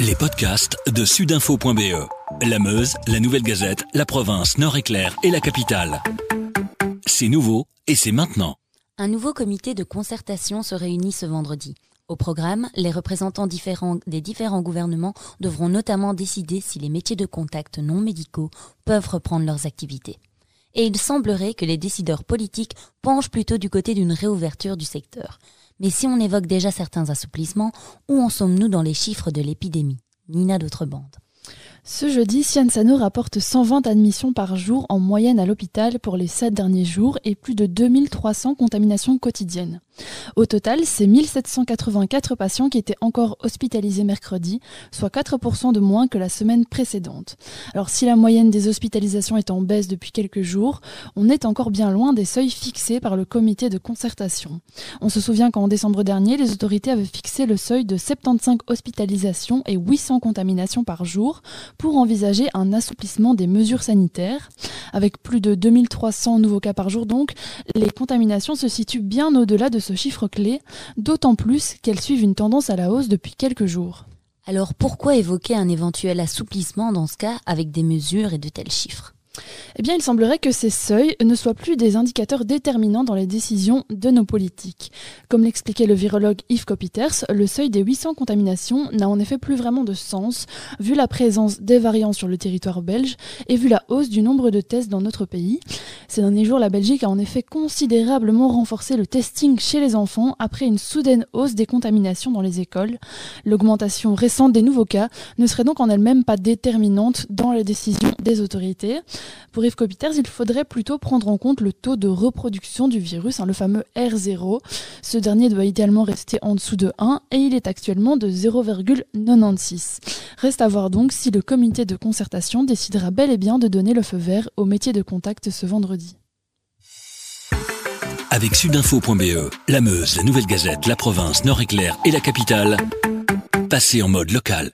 Les podcasts de sudinfo.be. La Meuse, la Nouvelle Gazette, la province Nord-Éclair et la capitale. C'est nouveau et c'est maintenant. Un nouveau comité de concertation se réunit ce vendredi. Au programme, les représentants différents des différents gouvernements devront notamment décider si les métiers de contact non médicaux peuvent reprendre leurs activités. Et il semblerait que les décideurs politiques penchent plutôt du côté d'une réouverture du secteur. Mais si on évoque déjà certains assouplissements, où en sommes-nous dans les chiffres de l'épidémie? Nina d'autres bandes. Ce jeudi, Sciences rapporte 120 admissions par jour en moyenne à l'hôpital pour les 7 derniers jours et plus de 2300 contaminations quotidiennes. Au total, c'est 1784 patients qui étaient encore hospitalisés mercredi, soit 4% de moins que la semaine précédente. Alors si la moyenne des hospitalisations est en baisse depuis quelques jours, on est encore bien loin des seuils fixés par le comité de concertation. On se souvient qu'en décembre dernier, les autorités avaient fixé le seuil de 75 hospitalisations et 800 contaminations par jour pour envisager un assouplissement des mesures sanitaires. Avec plus de 2300 nouveaux cas par jour donc, les contaminations se situent bien au-delà de ce chiffre clé, d'autant plus qu'elles suivent une tendance à la hausse depuis quelques jours. Alors pourquoi évoquer un éventuel assouplissement dans ce cas avec des mesures et de tels chiffres? Eh bien, il semblerait que ces seuils ne soient plus des indicateurs déterminants dans les décisions de nos politiques. Comme l'expliquait le virologue Yves Copiters, le seuil des 800 contaminations n'a en effet plus vraiment de sens, vu la présence des variants sur le territoire belge et vu la hausse du nombre de tests dans notre pays. Ces derniers jours, la Belgique a en effet considérablement renforcé le testing chez les enfants après une soudaine hausse des contaminations dans les écoles. L'augmentation récente des nouveaux cas ne serait donc en elle-même pas déterminante dans les décisions des autorités. Pour Yves Copiters, il faudrait plutôt prendre en compte le taux de reproduction du virus, hein, le fameux R0. Ce dernier doit idéalement rester en dessous de 1 et il est actuellement de 0,96. Reste à voir donc si le comité de concertation décidera bel et bien de donner le feu vert au métier de contact ce vendredi. Avec sudinfo.be, la Meuse, la Nouvelle Gazette, la province Nord-Éclair et la capitale, passez en mode local.